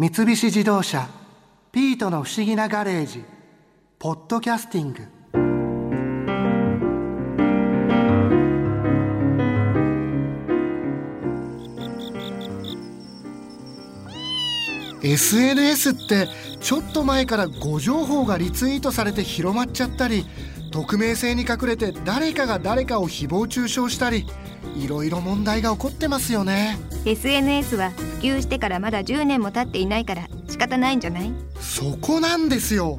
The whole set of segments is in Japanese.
三菱自動車「ピートの不思議なガレージ」「ポッドキャスティング」SNS ってちょっと前から誤情報がリツイートされて広まっちゃったり匿名性に隠れて誰かが誰かを誹謗中傷したりいろいろ問題が起こってますよね。SNS は普及してからまだ10年も経っていないから仕方ないんじゃない？そこなんですよ。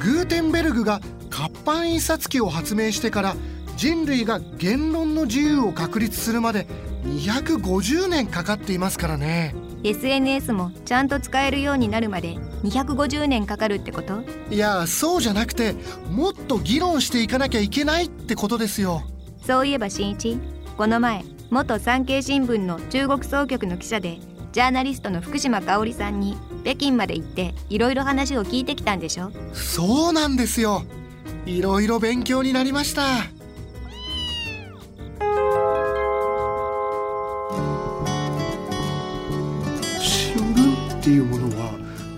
グーテンベルグが活版印刷機を発明してから人類が言論の自由を確立するまで250年かかっていますからね。SNS もちゃんと使えるようになるまで250年かかるってこと？いやそうじゃなくてもっと議論していかなきゃいけないってことですよ。そういえば新一この前元産経新聞の中国総局の記者でジャーナリストの福島香織さんに北京まで行っていろいろ話を聞いてきたんでしょ？そうなんですよ。いろいろ勉強になりました。新聞っていうものは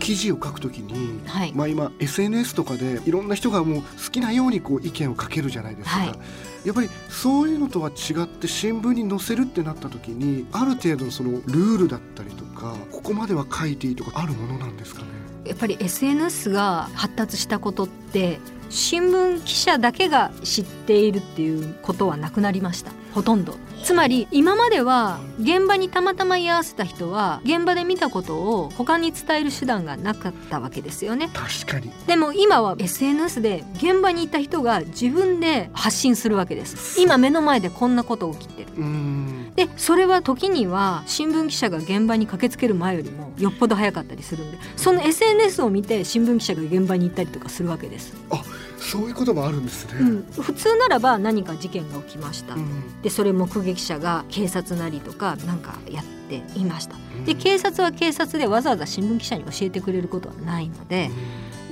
記事を書くときに、はい。まあ今 SNS とかでいろんな人がもう好きなようにこう意見を書けるじゃないですか、はい。やっぱりそういうのとは違って新聞に載せるってなった時にある程度のそのルールだったりとかここまでは書いていいとかあるものなんですかね？やっぱり SNS が発達したことって新聞記者だけが知っているっていうことはなくなりました。ほとんど。つまり今までは現場にたまたま居合わせた人は現場で見たことを他に伝える手段がなかったわけですよね。確かに。でも今は SNS で現場にいた人が自分で発信するわけです。今目の前でこんなこと起きてる。うーんでそれは時には新聞記者が現場に駆けつける前よりもよっぽど早かったりするんでその SNS を見て新聞記者が現場に行ったりとかするわけです、そういうこともあるんですね、うん、普通ならば何か事件が起きました、うん。でそれ目撃者が警察なりとかなんかやっていました。で警察は警察でわざわざ新聞記者に教えてくれることはないので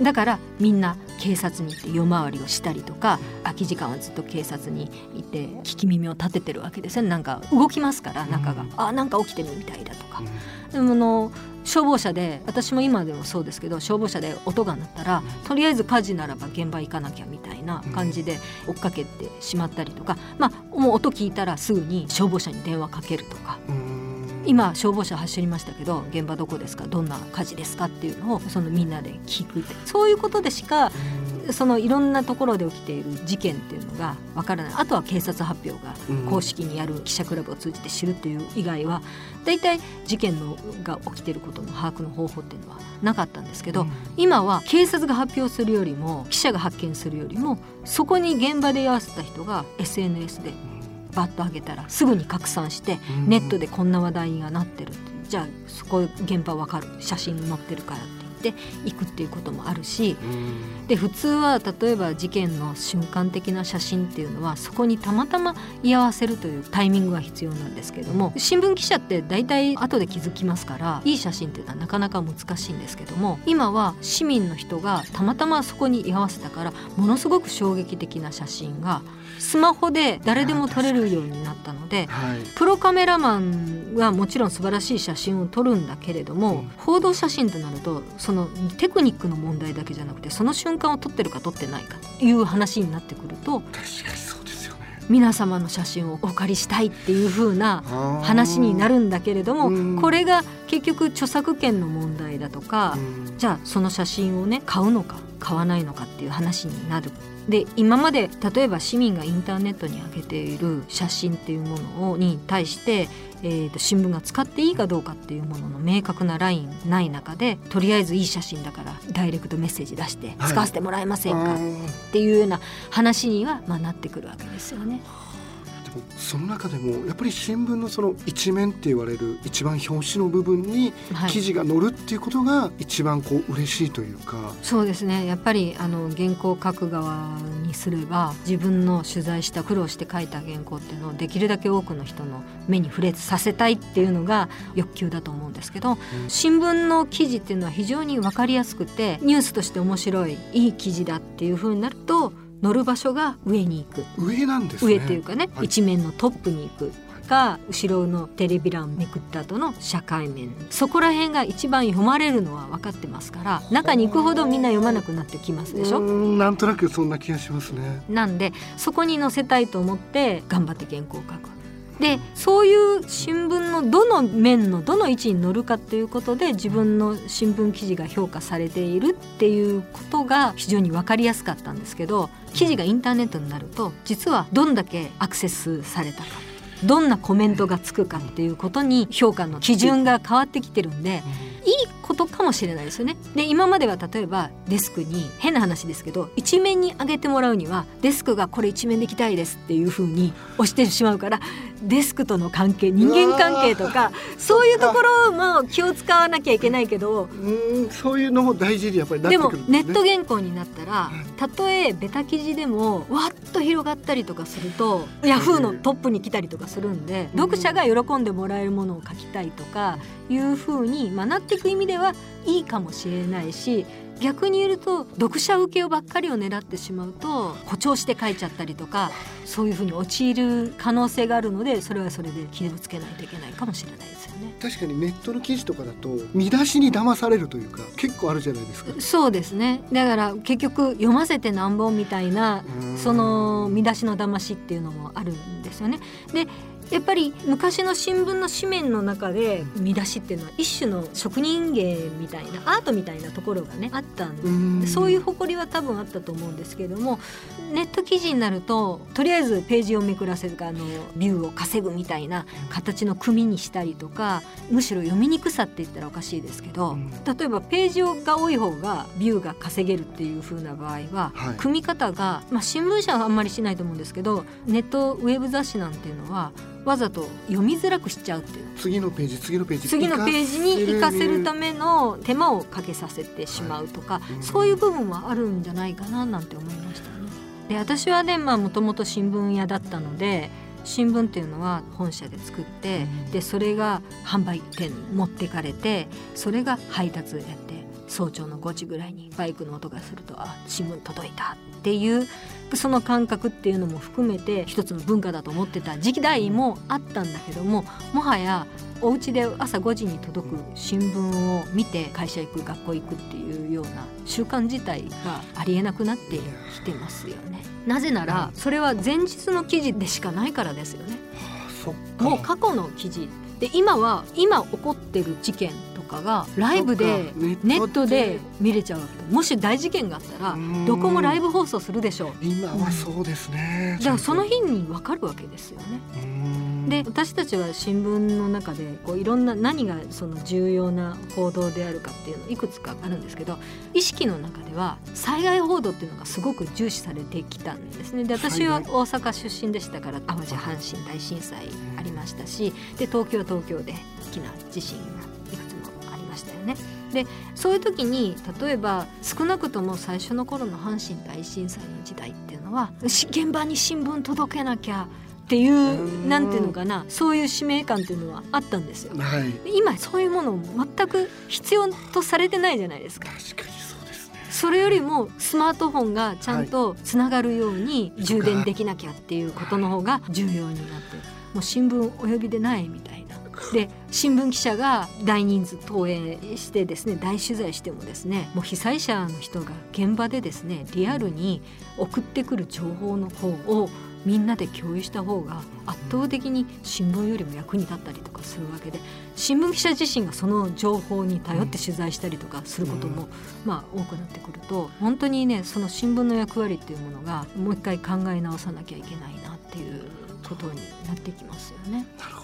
だからみんな警察に行って夜回りをしたりとか空き時間はずっと警察に行って聞き耳を立ててるわけですよね。なんか動きますから中が、うんあなんか起きてるみたいだとか。うん。でもあの消防車で私も今でもそうですけど消防車で音が鳴ったらとりあえず火事ならば現場行かなきゃみたいな感じで追っかけてしまったりとか、まあもう音聞いたらすぐに消防車に電話かけるとか。うん今消防車走りましたけど現場どこですか？どんな火事ですか？っていうのをそのみんなで聞くって。そういうことでしかそのいろんなところで起きている事件っていうのがわからない。あとは警察発表がうん。公式にやる記者クラブを通じて知るっていう以外は大体事件のが起きていることの把握の方法っていうのはなかったんですけど、うん。今は警察が発表するよりも記者が発見するよりもそこに現場で居合わせた人が SNS でバッと上げたらすぐに拡散してうんネットでこんな話題がなってるじゃあそこ現場わかる。写真載ってるからってて行くっていうこともあるしうん。で普通は例えば事件の瞬間的な写真っていうのはそこにたまたま居合わせるというタイミングが必要なんですけれども新聞記者って大体後で気づきますからいい写真っていうのはなかなか難しいんですけども今は市民の人がたまたまそこに居合わせたからものすごく衝撃的な写真がスマホで誰でも撮れるようになったのではい。プロカメラマンはもちろん素晴らしい写真を撮るんだけれども、うん。報道写真となるとそのテクニックの問題だけじゃなくてその瞬間を撮ってるか撮ってないかという話になってくると確かにそうですよね。皆様の写真をお借りしたいっていう風な話になるんだけれども、うん。これが結局著作権の問題だとか、うん。じゃあその写真をね買うのか買わないのかっていう話になる。で今まで例えば市民がインターネットに上げている写真っていうものをに対して、えー、と新聞が使っていいかどうかっていうものの明確なラインない中でとりあえずいい写真だからダイレクトメッセージ出してはい使わせてもらえませんか？っていうような話には、まあ、なってくるわけですよね。でもその中でもやっぱり新聞のその一面って言われる一番表紙の部分にはい。記事が載るっていうことが一番こう嬉しいというか、そうですね。やっぱりあの原稿を書く側にすれば自分の取材した苦労して書いた原稿っていうのをできるだけ多くの人の目に触れさせたいっていうのが欲求だと思うんですけど新聞の記事っていうのは非常に分かりやすくてニュースとして面白いいい記事だっていうふうになると載る場所が上に行く。上なんですね。上っていうかね、はい。一面のトップに行くか後ろのテレビ欄めくった後の社会面。そこら辺が一番読まれるのは分かってますから中に行くほどみんな読まなくなってきますでしょ？なんとなくそんな気がしますね。なんでそこに載せたいと思って頑張って原稿を書くでそういう新聞のどの面のどの位置に乗るかということで自分の新聞記事が評価されているっていうことが非常に分かりやすかったんですけど記事がインターネットになると実はどんだけアクセスされたかどんなコメントがつくかっていうことに評価の基準が変わってきてるんでいいことかもしれないですよね。で今までは例えばデスクに変な話ですけど一面に上げてもらうにはデスクがこれ一面でいきたいですっていうふうに押してしまうからデスクとの関係人間関係とかそういうところも気を使わなきゃいけないけどうんそういうのも大事にやっぱりなっでもてくるんですね。ネット原稿になったらたとえベタ記事でもわっと広がったりとかするとヤフーのトップに来たりとかするんで読者が喜んでもらえるものを書きたいとかいうふうに、まあ、なっていく意味ではいいかもしれないし逆に言うと読者受けをばっかりを狙ってしまうと誇張して書いちゃったりとかそういうふうに陥る可能性があるのでそれはそれで気をつけないといけないかもしれないですよね。確かにネットの記事とかだと見出しに騙されるというか結構あるじゃないですかそうですねだから結局読ませてなんぼみたいなうんその見出しの騙しっていうのもあるんですよね。でやっぱり昔の新聞の紙面の中で見出しっていうのは一種の職人芸みたいなアートみたいなところがねあったんでうん。そういう誇りは多分あったと思うんですけどもネット記事になるととりあえずページをめくらせるかあのビューを稼ぐみたいな形の組にしたりとかむしろ読みにくさって言ったらおかしいですけど、うん。例えばページが多い方がビューが稼げるっていう風な場合は、はい。組み方が、まあ、新聞社はあんまりしないと思うんですけどネットウェブ雑誌なんていうのはわざと読みづらくしちゃうっていう。次のページ次のページ次のページに活かせる。ためめの手間をかけさせてしまうとか、うん。そういう部分はあるんじゃないかななんて思いましたね。で私はねもともと新聞屋だったので新聞っていうのは本社で作って、うん。でそれが販売店に持ってかれてそれが配達やって早朝の5時ぐらいにバイクの音がするとあ新聞届いたっていうその感覚っていうのも含めて一つの文化だと思ってた時代もあったんだけどももはやお家で朝5時に届く新聞を見て会社行く学校行くっていうような習慣自体がありえなくなってきてますよね。なぜならそれは前日の記事でしかないからですよね。もう過去の記事で今は今起こってる事件とかがライブでネットで。見れちゃうわけでもし大事件があったらうん。どこもライブ放送するでしょう。今はそうですね。じゃあその日に分かるわけですよね。うん。で私たちは新聞の中でこういろんな何がその重要な報道であるかっていうのいくつかあるんですけど意識の中では災害報道っていうのがすごく重視されてきたんですね。で私は災大阪出身でしたから淡路阪神大震災ありましたしで東京は東京で大きな地震がいくつもありましたよね。でそういう時に例えば少なくとも最初の頃の阪神大震災の時代っていうのはし現場に新聞届けなきゃっていううんなんていうのかなそういう使命感っていうのはあったんですよ。はい今そういうものを全く必要とされてないじゃないですか。確かにそうですねそれよりもスマートフォンがちゃんとつながるように充電できなきゃっていうことの方が重要になってもう新聞お呼びでないみたいな。で新聞記者が大人数投影してですね大取材してもですねもう被災者の人が現場でですねリアルに送ってくる情報の方をみんなで共有した方が圧倒的に新聞よりも役に立ったりとかするわけで新聞記者自身がその情報に頼って取材したりとかすることも、まあ、多くなってくると本当にねその新聞の役割っていうものがもう一回考え直さなきゃいけないなっていうことになってきますよね。なるほど